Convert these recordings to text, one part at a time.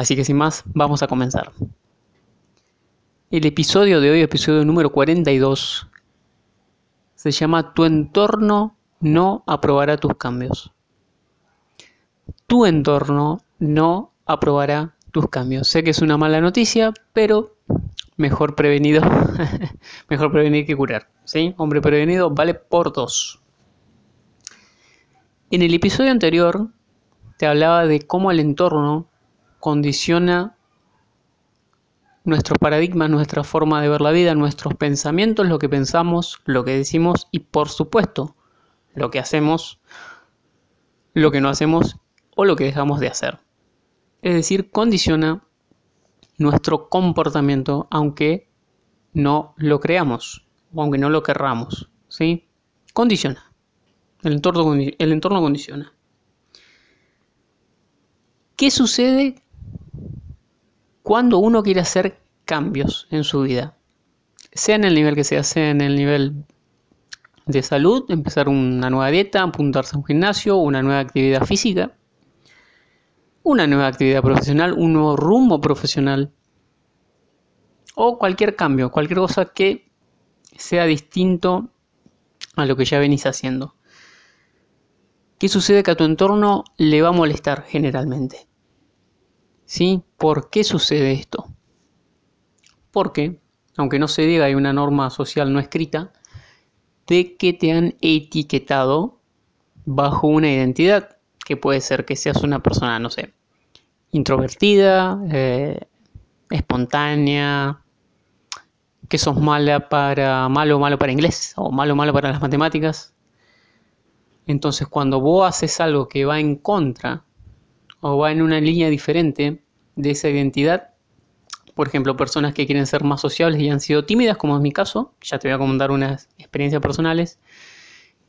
Así que sin más, vamos a comenzar. El episodio de hoy, episodio número 42, se llama Tu entorno no aprobará tus cambios. Tu entorno no aprobará tus cambios. Sé que es una mala noticia, pero mejor prevenido, mejor prevenir que curar. ¿sí? Hombre prevenido vale por dos. En el episodio anterior te hablaba de cómo el entorno condiciona nuestros paradigmas, nuestra forma de ver la vida, nuestros pensamientos, lo que pensamos, lo que decimos y por supuesto lo que hacemos, lo que no hacemos o lo que dejamos de hacer. Es decir, condiciona nuestro comportamiento aunque no lo creamos o aunque no lo querramos. ¿sí? Condiciona. El entorno, el entorno condiciona. ¿Qué sucede cuando uno quiere hacer cambios en su vida, sea en el nivel que sea, sea en el nivel de salud, empezar una nueva dieta, apuntarse a un gimnasio, una nueva actividad física, una nueva actividad profesional, un nuevo rumbo profesional o cualquier cambio, cualquier cosa que sea distinto a lo que ya venís haciendo. ¿Qué sucede que a tu entorno le va a molestar generalmente? ¿Sí? ¿Por qué sucede esto? Porque, aunque no se diga, hay una norma social no escrita de que te han etiquetado bajo una identidad, que puede ser que seas una persona, no sé, introvertida, eh, espontánea, que sos mala para malo o malo para inglés o malo o malo para las matemáticas. Entonces, cuando vos haces algo que va en contra o va en una línea diferente de esa identidad. Por ejemplo, personas que quieren ser más sociables y han sido tímidas, como es mi caso, ya te voy a comentar unas experiencias personales,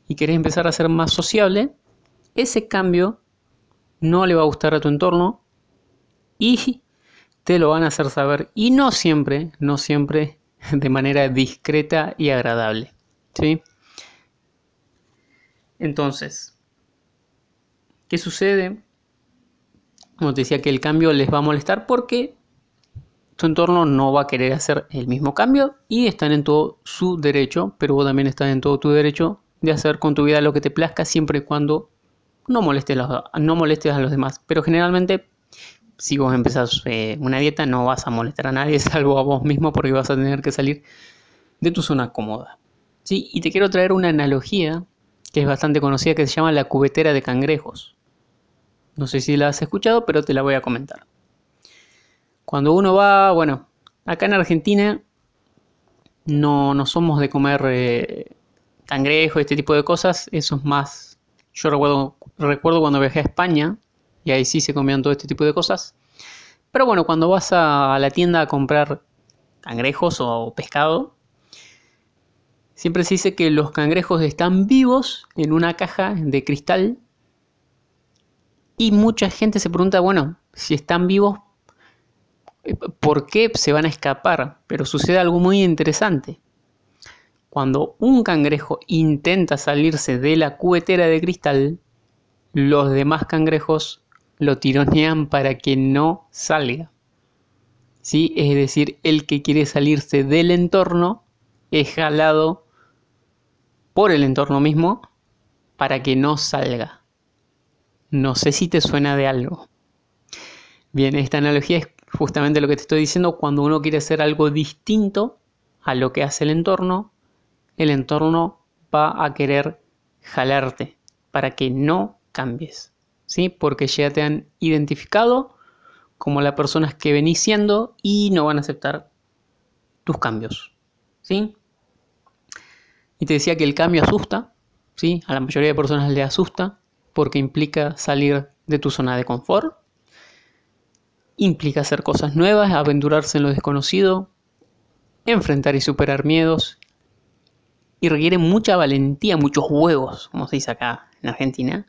y querés empezar a ser más sociable, ese cambio no le va a gustar a tu entorno y te lo van a hacer saber. Y no siempre, no siempre de manera discreta y agradable. ¿sí? Entonces, ¿qué sucede? Como te decía, que el cambio les va a molestar porque tu entorno no va a querer hacer el mismo cambio y están en todo su derecho, pero vos también estás en todo tu derecho de hacer con tu vida lo que te plazca siempre y cuando no molestes, a los demás. Pero generalmente, si vos empezás eh, una dieta, no vas a molestar a nadie, salvo a vos mismo, porque vas a tener que salir de tu zona cómoda. ¿Sí? Y te quiero traer una analogía que es bastante conocida que se llama la cubetera de cangrejos. No sé si la has escuchado, pero te la voy a comentar. Cuando uno va, bueno, acá en Argentina no, no somos de comer eh, cangrejo, este tipo de cosas. Eso es más. Yo recuerdo, recuerdo cuando viajé a España y ahí sí se comían todo este tipo de cosas. Pero bueno, cuando vas a la tienda a comprar cangrejos o pescado, siempre se dice que los cangrejos están vivos en una caja de cristal y mucha gente se pregunta, bueno, si están vivos, eh, ¿por qué se van a escapar? Pero sucede algo muy interesante. Cuando un cangrejo intenta salirse de la cubetera de cristal, los demás cangrejos lo tironean para que no salga. ¿Sí? Es decir, el que quiere salirse del entorno es jalado por el entorno mismo para que no salga. No sé si te suena de algo. Bien, esta analogía es justamente lo que te estoy diciendo. Cuando uno quiere hacer algo distinto a lo que hace el entorno, el entorno va a querer jalarte para que no cambies. ¿Sí? Porque ya te han identificado como las personas que venís siendo y no van a aceptar tus cambios. ¿Sí? Y te decía que el cambio asusta, ¿sí? A la mayoría de personas le asusta porque implica salir de tu zona de confort. implica hacer cosas nuevas, aventurarse en lo desconocido, enfrentar y superar miedos, y requiere mucha valentía, muchos huevos, como se dice acá en Argentina.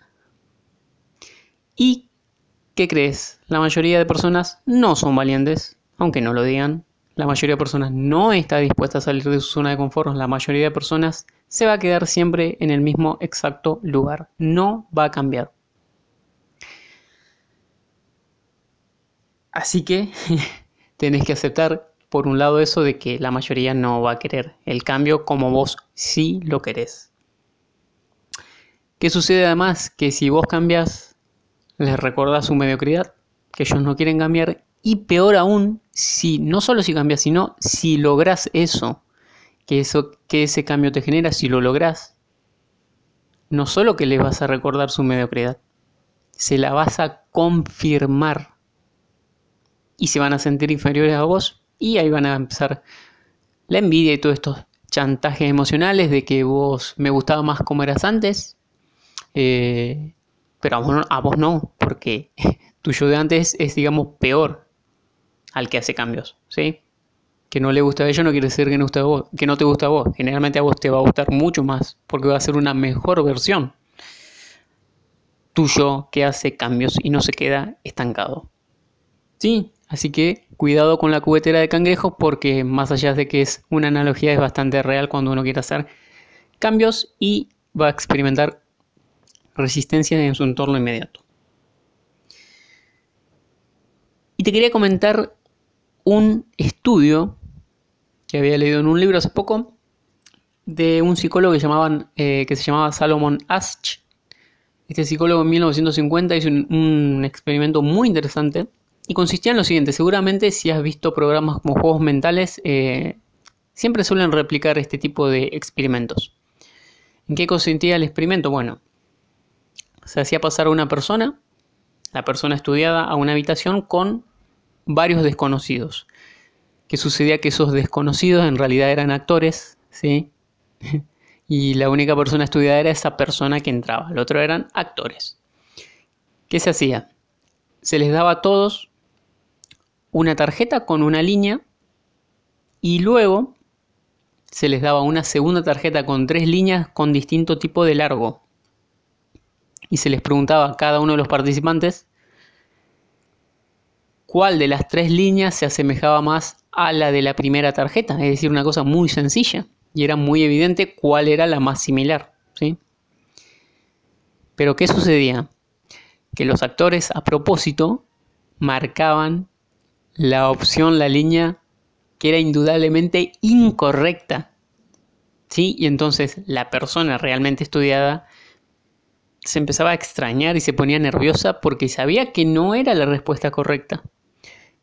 ¿Y qué crees? La mayoría de personas no son valientes, aunque no lo digan. La mayoría de personas no está dispuesta a salir de su zona de confort. La mayoría de personas se va a quedar siempre en el mismo exacto lugar. No va a cambiar. Así que tenés que aceptar por un lado eso de que la mayoría no va a querer el cambio como vos sí lo querés. ¿Qué sucede además? Que si vos cambias, les recordás su mediocridad, que ellos no quieren cambiar, y peor aún, si no solo si cambias, sino si logras eso, que, eso, que ese cambio te genera, si lo logras, no solo que les vas a recordar su mediocridad, se la vas a confirmar. Y se van a sentir inferiores a vos y ahí van a empezar la envidia y todos estos chantajes emocionales de que vos me gustaba más como eras antes, eh, pero a vos, no, porque tu yo de antes es, digamos, peor al que hace cambios, ¿sí? Que no le gusta a ellos no quiere decir que no, a vos, que no te gusta a vos. Generalmente a vos te va a gustar mucho más, porque va a ser una mejor versión tuyo que hace cambios y no se queda estancado. Sí, Así que cuidado con la cubetera de cangrejos porque más allá de que es una analogía es bastante real cuando uno quiere hacer cambios y va a experimentar resistencia en su entorno inmediato. Y te quería comentar un estudio que había leído en un libro hace poco de un psicólogo que, llamaban, eh, que se llamaba Salomon Asch. Este psicólogo en 1950 hizo un experimento muy interesante y consistía en lo siguiente, seguramente si has visto programas como juegos mentales, eh, siempre suelen replicar este tipo de experimentos. ¿En qué consistía el experimento? Bueno, se hacía pasar a una persona, la persona estudiada, a una habitación con varios desconocidos. ¿Qué sucedía? Que esos desconocidos en realidad eran actores, ¿sí? y la única persona estudiada era esa persona que entraba, el otro eran actores. ¿Qué se hacía? Se les daba a todos una tarjeta con una línea y luego se les daba una segunda tarjeta con tres líneas con distinto tipo de largo. Y se les preguntaba a cada uno de los participantes cuál de las tres líneas se asemejaba más a la de la primera tarjeta. Es decir, una cosa muy sencilla. Y era muy evidente cuál era la más similar. ¿sí? Pero ¿qué sucedía? Que los actores a propósito marcaban la opción, la línea que era indudablemente incorrecta. ¿Sí? Y entonces la persona realmente estudiada se empezaba a extrañar y se ponía nerviosa porque sabía que no era la respuesta correcta.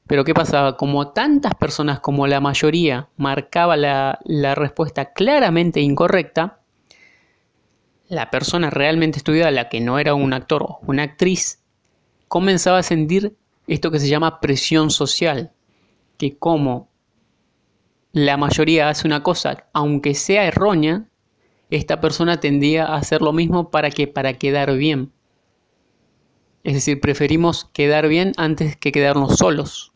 Pero ¿qué pasaba? Como tantas personas como la mayoría marcaba la, la respuesta claramente incorrecta, la persona realmente estudiada, la que no era un actor o una actriz, comenzaba a sentir esto que se llama presión social, que como la mayoría hace una cosa, aunque sea errónea, esta persona tendía a hacer lo mismo para que para quedar bien. Es decir, preferimos quedar bien antes que quedarnos solos.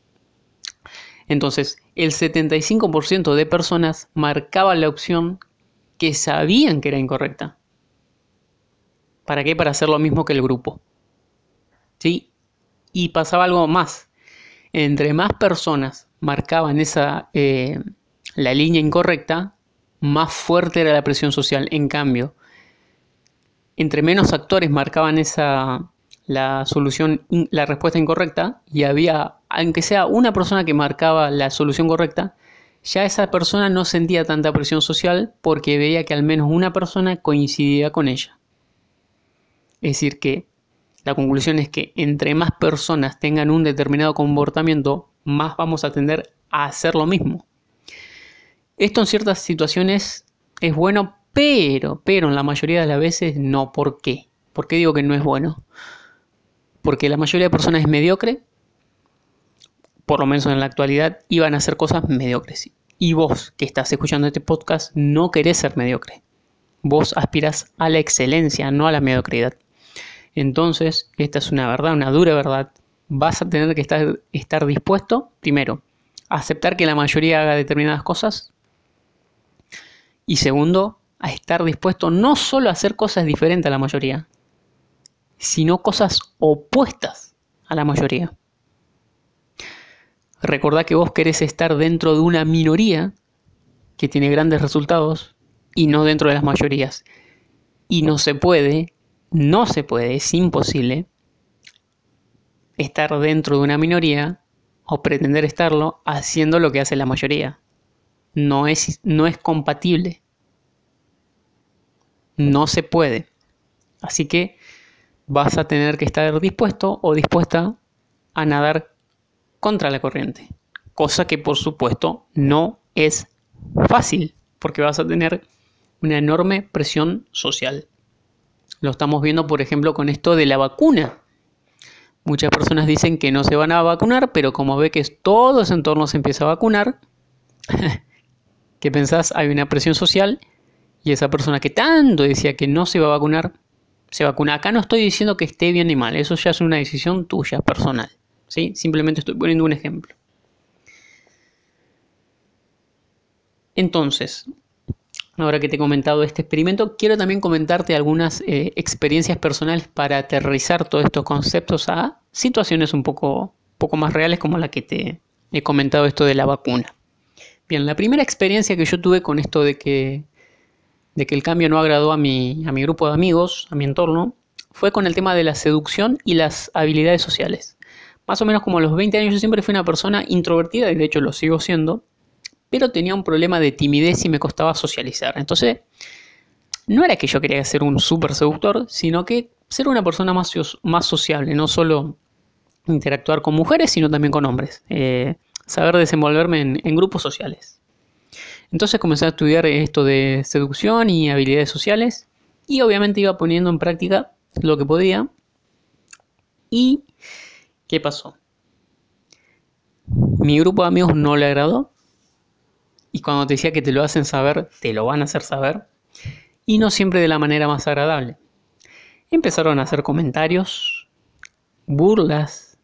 Entonces, el 75% de personas marcaba la opción que sabían que era incorrecta. ¿Para qué? Para hacer lo mismo que el grupo. ¿Sí? Y pasaba algo más. Entre más personas marcaban esa, eh, la línea incorrecta, más fuerte era la presión social. En cambio, entre menos actores marcaban esa, la solución, la respuesta incorrecta, y había, aunque sea una persona que marcaba la solución correcta, ya esa persona no sentía tanta presión social porque veía que al menos una persona coincidía con ella. Es decir, que la conclusión es que entre más personas tengan un determinado comportamiento, más vamos a tender a hacer lo mismo. Esto en ciertas situaciones es bueno, pero, pero en la mayoría de las veces no. ¿Por qué? ¿Por qué digo que no es bueno? Porque la mayoría de personas es mediocre, por lo menos en la actualidad, y van a hacer cosas mediocres. Y vos que estás escuchando este podcast no querés ser mediocre. Vos aspiras a la excelencia, no a la mediocridad. Entonces, esta es una verdad, una dura verdad. vas a tener que estar, estar dispuesto, primero, a aceptar que la mayoría haga determinadas cosas. Y segundo, a estar dispuesto no solo a hacer cosas diferentes a la mayoría, sino cosas opuestas a la mayoría. Recordá que vos querés estar dentro de una minoría que tiene grandes resultados y no dentro de las mayorías. Y no se puede, no se puede, es imposible estar dentro de una minoría o pretender estarlo haciendo lo que hace la mayoría. No es, no es compatible. No se puede. Así que vas a tener que estar dispuesto o dispuesta a nadar contra la corriente. Cosa que por supuesto no es fácil, porque vas a tener una enorme presión social. Lo estamos viendo, por ejemplo, con esto de la vacuna. Muchas personas dicen que no se van a vacunar, pero como ve que todo ese entorno se empieza a vacunar, ¿qué pensás? Hay una presión social y esa persona que tanto decía que no se iba a vacunar, se vacuna. Acá no estoy diciendo que esté bien ni mal, eso ya es una decisión tuya, personal. ¿Sí? Simplemente estoy poniendo un ejemplo. Entonces, ahora que te he comentado este experimento, quiero también comentarte algunas eh, experiencias personales para aterrizar todos estos conceptos a situaciones un poco, poco más reales como la que te he comentado esto de la vacuna. Bien, la primera experiencia que yo tuve con esto de que, de que el cambio no agradó a mi, a mi grupo de amigos, a mi entorno, fue con el tema de la seducción y las habilidades sociales. Más o menos como a los 20 años yo siempre fui una persona introvertida y de hecho lo sigo siendo, pero tenía un problema de timidez y me costaba socializar. Entonces, no era que yo quería ser un súper seductor, sino que ser una persona más, más sociable, no solo interactuar con mujeres, sino también con hombres. Eh, saber desenvolverme en, grupos sociales. Entonces comencé a estudiar esto de seducción y habilidades sociales y obviamente iba poniendo en práctica lo que podía. ¿Y qué pasó? Mi grupo de amigos no le agradó y cuando te decía que te lo hacen saber, te lo van a hacer saber. Y no siempre de la manera más agradable. Empezaron a hacer comentarios, burlas,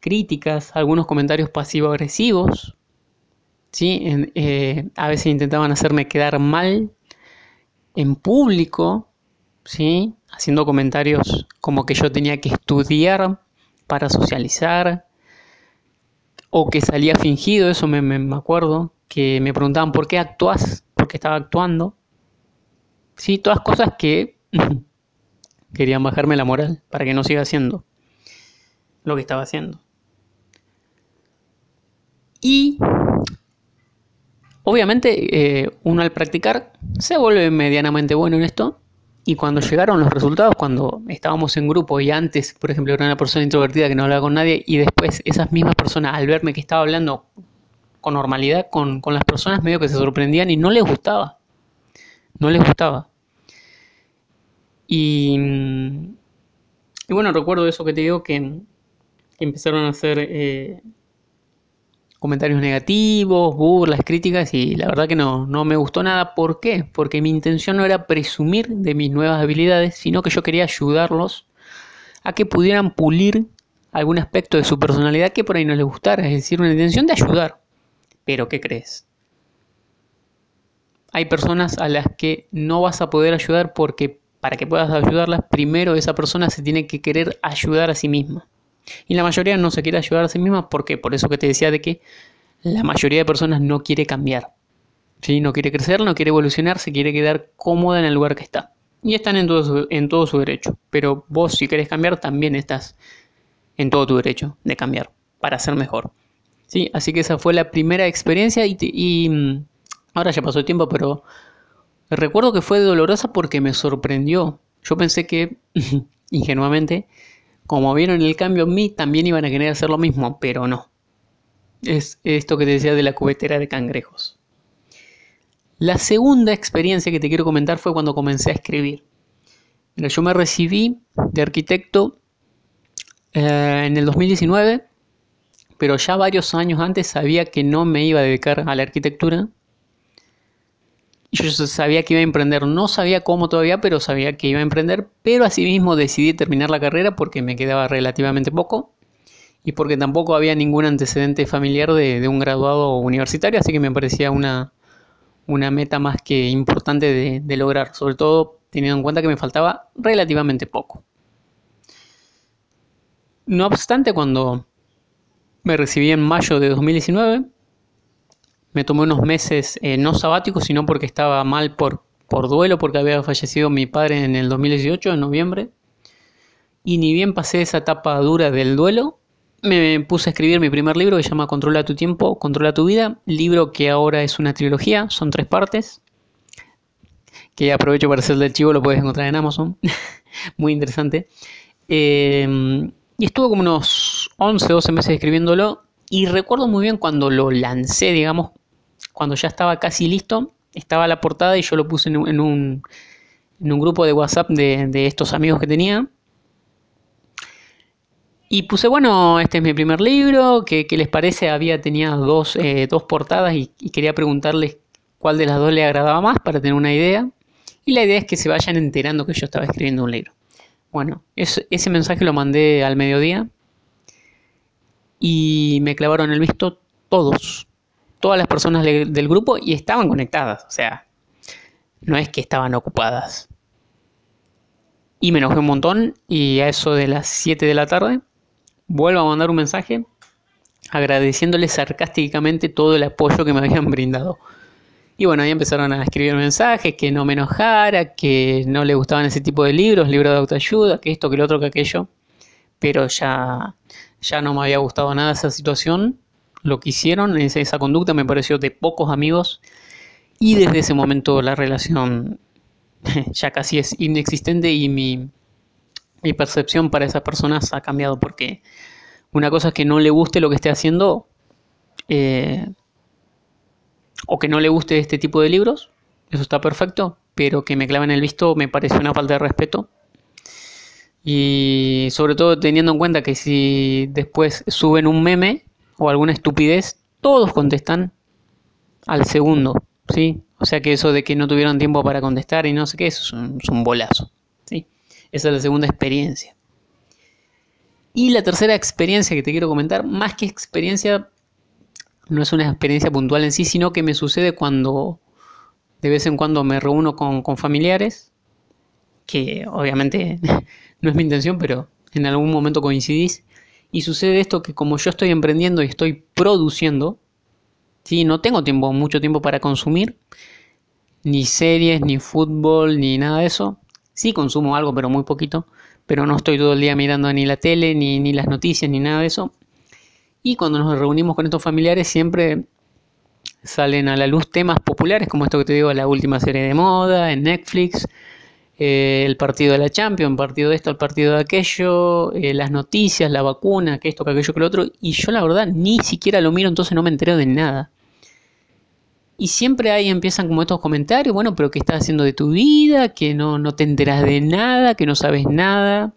críticas, algunos comentarios pasivo-agresivos. ¿sí? Eh, a veces intentaban hacerme quedar mal en público, ¿sí? haciendo comentarios como que yo tenía que estudiar para socializar, o que salía fingido, eso me, me acuerdo, que me preguntaban por qué actúas, por qué estaba actuando. Sí, todas cosas que querían bajarme la moral para que no siga haciendo lo que estaba haciendo. Y obviamente eh, uno al practicar se vuelve medianamente bueno en esto. Y cuando llegaron los resultados, cuando estábamos en grupo y antes, por ejemplo, era una persona introvertida que no hablaba con nadie y después esas mismas personas al verme que estaba hablando con normalidad con, las personas medio que se sorprendían y no les gustaba. No les gustaba. Y, y bueno, recuerdo eso que te digo que, empezaron a hacer eh, comentarios negativos, burlas, críticas y la verdad que no, no me gustó nada. ¿Por qué? Porque mi intención no era presumir de mis nuevas habilidades, sino que yo quería ayudarlos a que pudieran pulir algún aspecto de su personalidad que por ahí no les gustara. Es decir, una intención de ayudar. Pero ¿qué crees? Hay personas a las que no vas a poder ayudar porque para que puedas ayudarlas, primero esa persona se tiene que querer ayudar a sí misma. Y la mayoría no se quiere ayudar a sí misma porque por eso que te decía de que la mayoría de personas no quiere cambiar. ¿sí? No quiere crecer, no quiere evolucionar, se quiere quedar cómoda en el lugar que está. Y están en todo su, en todo su derecho. Pero vos si querés cambiar también estás en todo tu derecho de cambiar para ser mejor. Sí, así que esa fue la primera experiencia y, mm, ahora ya pasó el tiempo, pero recuerdo que fue dolorosa porque me sorprendió. Yo pensé que, ingenuamente, como vieron el cambio en mí, también iban a querer hacer lo mismo, pero no. Es esto que te decía de la cubetera de cangrejos. La segunda experiencia que te quiero comentar fue cuando comencé a escribir. yo me recibí de arquitecto eh, en el 2019 pero ya varios años antes sabía que no me iba a dedicar a la arquitectura. Yo sabía que iba a emprender, no sabía cómo todavía, pero sabía que iba a emprender, pero asimismo decidí terminar la carrera porque me quedaba relativamente poco y porque tampoco había ningún antecedente familiar de, un graduado universitario, así que me parecía una, una meta más que importante de, de lograr, sobre todo teniendo en cuenta que me faltaba relativamente poco. No obstante, cuando me recibí en mayo de 2019, me tomé unos meses eh, no sabáticos, sino porque estaba mal por, por duelo, porque había fallecido mi padre en el 2018, en noviembre. Y ni bien pasé esa etapa dura del duelo, me puse a escribir mi primer libro que se llama Controla tu tiempo, controla tu vida. Libro que ahora es una trilogía, son tres partes. Que aprovecho para hacer del chivo, lo puedes encontrar en Amazon. Muy interesante. Eh, y estuve como unos 11, 12 meses escribiéndolo. Y recuerdo muy bien cuando lo lancé, digamos, cuando ya estaba casi listo, estaba la portada y yo lo puse en un, en un, grupo de WhatsApp de, estos amigos que tenía. Y puse, bueno, este es mi primer libro, ¿qué, les parece? Había, tenía dos, eh, dos portadas y, quería preguntarles cuál de las dos le agradaba más para tener una idea. Y la idea es que se vayan enterando que yo estaba escribiendo un libro. Bueno, ese mensaje lo mandé al mediodía y me clavaron el visto todos, todas las personas del grupo y estaban conectadas, o sea, no es que estaban ocupadas. Y me enojé un montón y a eso de las 7 de la tarde vuelvo a mandar un mensaje agradeciéndoles sarcásticamente todo el apoyo que me habían brindado. Y bueno, ahí empezaron a escribir mensajes, que no me enojara, que no le gustaban ese tipo de libros, libros de autoayuda, que esto, que lo otro, que aquello. Pero ya, ya no me había gustado nada esa situación. Lo que hicieron, esa, conducta me pareció de pocos amigos. Y desde ese momento la relación ya casi es inexistente y mi, percepción para esas personas ha cambiado porque una cosa es que no le guste lo que esté haciendo. Eh, o que no le guste este tipo de libros, eso está perfecto, pero que me claven el visto me parece una falta de respeto. Y sobre todo teniendo en cuenta que si después suben un meme o alguna estupidez, todos contestan al segundo, ¿sí? O sea que eso de que no tuvieron tiempo para contestar y no sé qué, eso es un, es un bolazo, ¿sí? Esa es la segunda experiencia. Y la tercera experiencia que te quiero comentar, más que experiencia, no es una experiencia puntual en sí, sino que me sucede cuando de vez en cuando me reúno con, familiares, que obviamente no es mi intención, pero en algún momento coincidís. Y sucede esto que como yo estoy emprendiendo y estoy produciendo, ¿sí? no tengo tiempo, mucho tiempo para consumir, ni series, ni fútbol, ni nada de eso. Sí consumo algo, pero muy poquito, pero no estoy todo el día mirando ni la tele, ni, ni las noticias, ni nada de eso. Y cuando nos reunimos con estos familiares siempre salen a la luz temas populares como esto que te digo, la última serie de moda en Netflix, eh, el partido de la Champions, partido de esto, el partido de aquello, eh, las noticias, la vacuna, que esto, que aquello, que lo otro. Y yo la verdad ni siquiera lo miro, entonces no me entero de nada. Y siempre ahí empiezan como estos comentarios, bueno, pero ¿qué estás haciendo de tu vida? Que no, no te enteras de nada, que no sabes nada.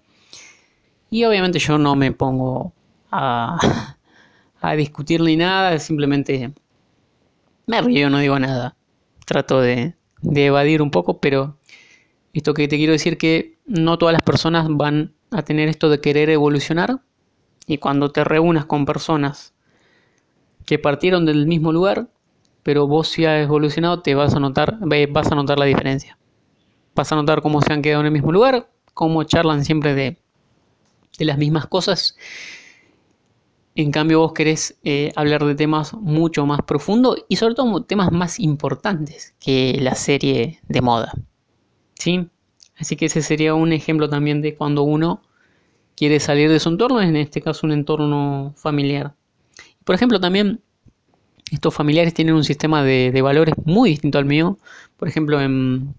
Y obviamente yo no me pongo a, a discutir ni nada, simplemente me río, no digo nada. Trato de, de evadir un poco, pero esto que te quiero decir que no todas las personas van a tener esto de querer evolucionar y cuando te reúnas con personas que partieron del mismo lugar, pero vos si has evolucionado, te vas a notar, vas a notar la diferencia. Vas a notar cómo se han quedado en el mismo lugar, cómo charlan siempre de, de las mismas cosas en cambio vos querés eh, hablar de temas mucho más profundos y sobre todo temas más importantes que la serie de moda. ¿Sí? Así que ese sería un ejemplo también de cuando uno quiere salir de su entorno, en este caso un entorno familiar. Por ejemplo, también estos familiares tienen un sistema de, valores muy distinto al mío. Por ejemplo, en,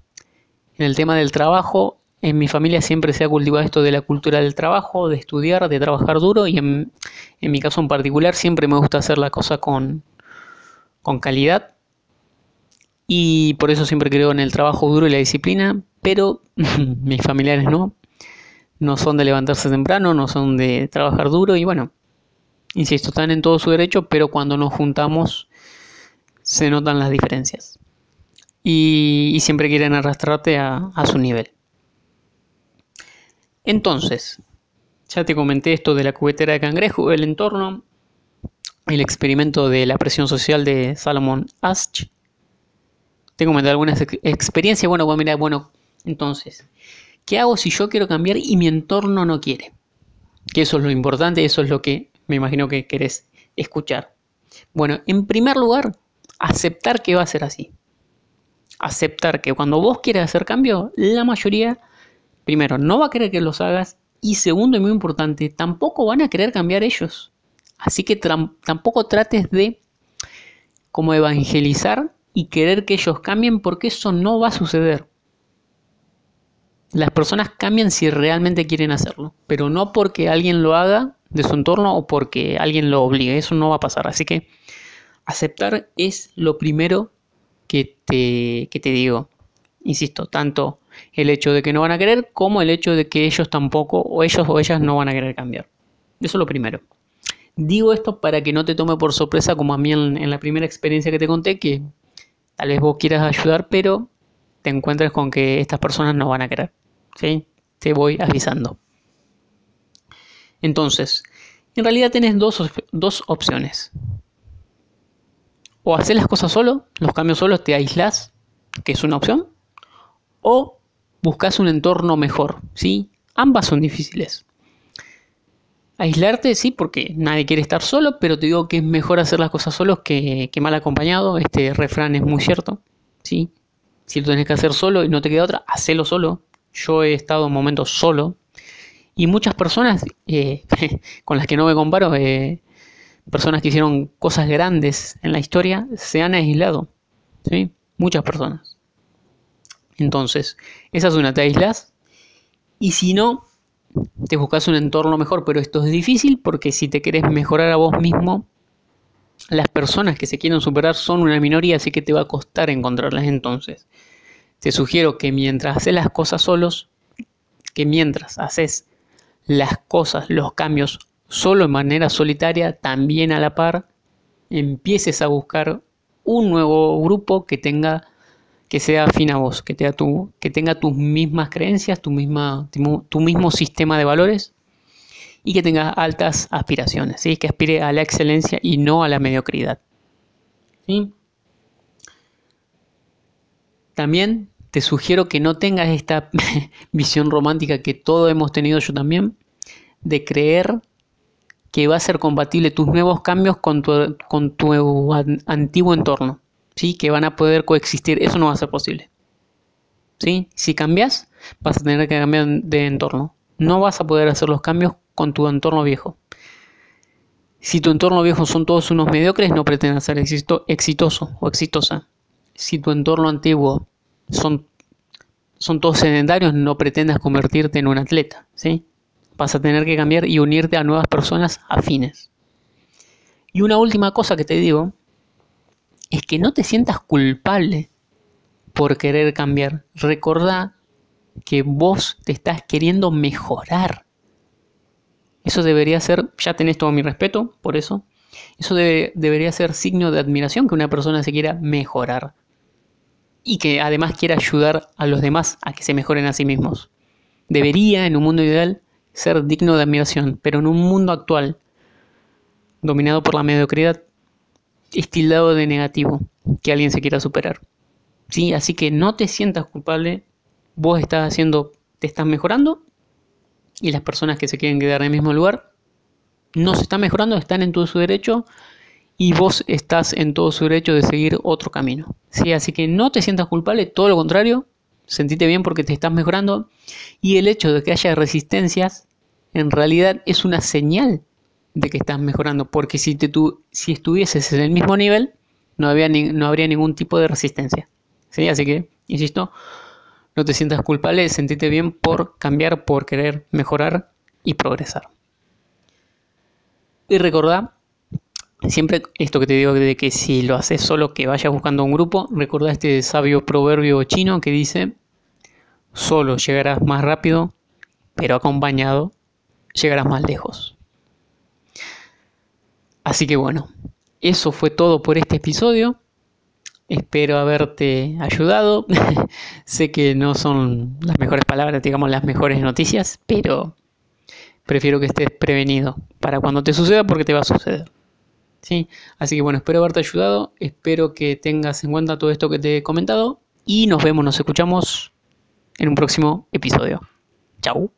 en el tema del trabajo, en mi familia siempre se ha cultivado esto de la cultura del trabajo, de estudiar, de trabajar duro y en, mi caso en particular siempre me gusta hacer la cosa con, con calidad y por eso siempre creo en el trabajo duro y la disciplina, pero mis familiares no, no son de levantarse temprano, no son de trabajar duro y bueno, insisto, están en todo su derecho, pero cuando nos juntamos se notan las diferencias y, siempre quieren arrastrarte a su nivel. Entonces, Ya te comenté esto de la cubetera de cangrejo, el entorno, el experimento de la presión social de Salomon Asch. Te comenté algunas experiencias. Bueno, bueno, mira, bueno, entonces, ¿qué hago si yo quiero cambiar y mi entorno no quiere? Que eso es lo importante, eso es lo que me imagino que querés escuchar. Bueno, en primer lugar, aceptar que va a ser así. Aceptar que cuando vos quieras hacer cambio, la mayoría, primero, no va a querer que los hagas y segundo y muy importante, tampoco van a querer cambiar ellos. Así que tampoco trates de como evangelizar y querer que ellos cambien porque eso no va a suceder. Las personas cambian si realmente quieren hacerlo, pero no porque alguien lo haga de su entorno o porque alguien lo obligue. Eso no va a pasar. Así que aceptar es lo primero que te, que te digo. Insisto, tanto el hecho de que no van a querer como el hecho de que ellos tampoco o ellos o ellas no van a querer cambiar. Eso es lo primero. Digo esto para que no te tome por sorpresa como a mí en, en la primera experiencia que te conté, que tal vez vos quieras ayudar, pero te encuentres con que estas personas no van a querer. ¿sí? Te voy avisando. Entonces, en realidad tenés dos, dos opciones. O hacer las cosas solo, los cambios solos, te aislas, que es una opción, o buscas un entorno mejor, ¿sí? Ambas son difíciles. Aislarte, sí, porque nadie quiere estar solo, pero te digo que es mejor hacer las cosas solos que, mal acompañado. Este refrán es muy cierto, ¿sí? Si lo tenés que hacer solo y no te queda otra, hacelo solo. Yo he estado en momentos solo y muchas personas eh, con las que no me comparo, eh, personas que hicieron cosas grandes en la historia, se han aislado. ¿sí? Muchas personas. Entonces, esa es una, te aislas. Y si no, te buscas un entorno mejor, pero esto es difícil porque si te querés mejorar a vos mismo, las personas que se quieren superar son una minoría, así que te va a costar encontrarlas entonces. Te sugiero que mientras haces las cosas solos, que mientras haces las cosas, los cambios solo en manera solitaria, también a la par, empieces a buscar un nuevo grupo que tenga que sea afín a vos, que, tenga tu, que tenga tus mismas creencias, tu, mismo sistema de valores y que tenga altas aspiraciones, ¿sí? que aspire a la excelencia y no a la mediocridad. ¿sí? También te sugiero que no tengas esta visión romántica que todos hemos tenido yo también, de creer que va a ser compatible tus nuevos cambios con tu antiguo entorno, ¿sí? que van a poder coexistir, eso no va a ser posible. ¿sí? Si cambias, vas a tener que cambiar de entorno, no vas a poder hacer los cambios con tu entorno viejo. Si tu entorno viejo son todos unos mediocres, no pretendas ser exitoso o exitosa. Si tu entorno antiguo son, son todos sedentarios, no pretendas convertirte en un atleta, ¿sí? Vas a tener que cambiar y unirte a nuevas personas afines. Y una última cosa que te digo es que no te sientas culpable por querer cambiar. Recordá que vos te estás queriendo mejorar. Eso debería ser, ya tenés todo mi respeto por eso, eso debería ser signo de admiración que una persona se quiera mejorar y que además quiera ayudar a los demás a que se mejoren a sí mismos. Debería, en un mundo ideal, ser digno de admiración, pero en un mundo actual, dominado por la mediocridad, es tildado de negativo que alguien se quiera superar. ¿Sí? Así que no te sientas culpable, vos estás haciendo, te estás mejorando y las personas que se quieren quedar en el mismo lugar no se están mejorando, están en todo su derecho y vos estás en todo su derecho de seguir otro camino. ¿sí? Así que no te sientas culpable, todo lo contrario, sentite bien porque te estás mejorando y el hecho de que haya resistencias en realidad es una señal de que estás mejorando porque si, te, tú, si estuvieses en el mismo nivel no, había no habría ningún tipo de resistencia. ¿sí? Así que, insisto, no te sientas culpable, sentite bien por cambiar, por querer mejorar y progresar. Y recordá, siempre esto que te digo de que si lo haces solo que vayas buscando un grupo, recordá este sabio proverbio chino que dice, solo llegarás más rápido, pero acompañado llegarás más lejos. Así que bueno, eso fue todo por este episodio. Espero haberte ayudado. sé que no son las mejores palabras, digamos las mejores noticias, pero, prefiero que estés prevenido para cuando te suceda porque te va a suceder. ¿Sí? Así que bueno, espero haberte ayudado, espero que tengas en cuenta todo esto que te he comentado y nos vemos, nos escuchamos en un próximo episodio. Chao.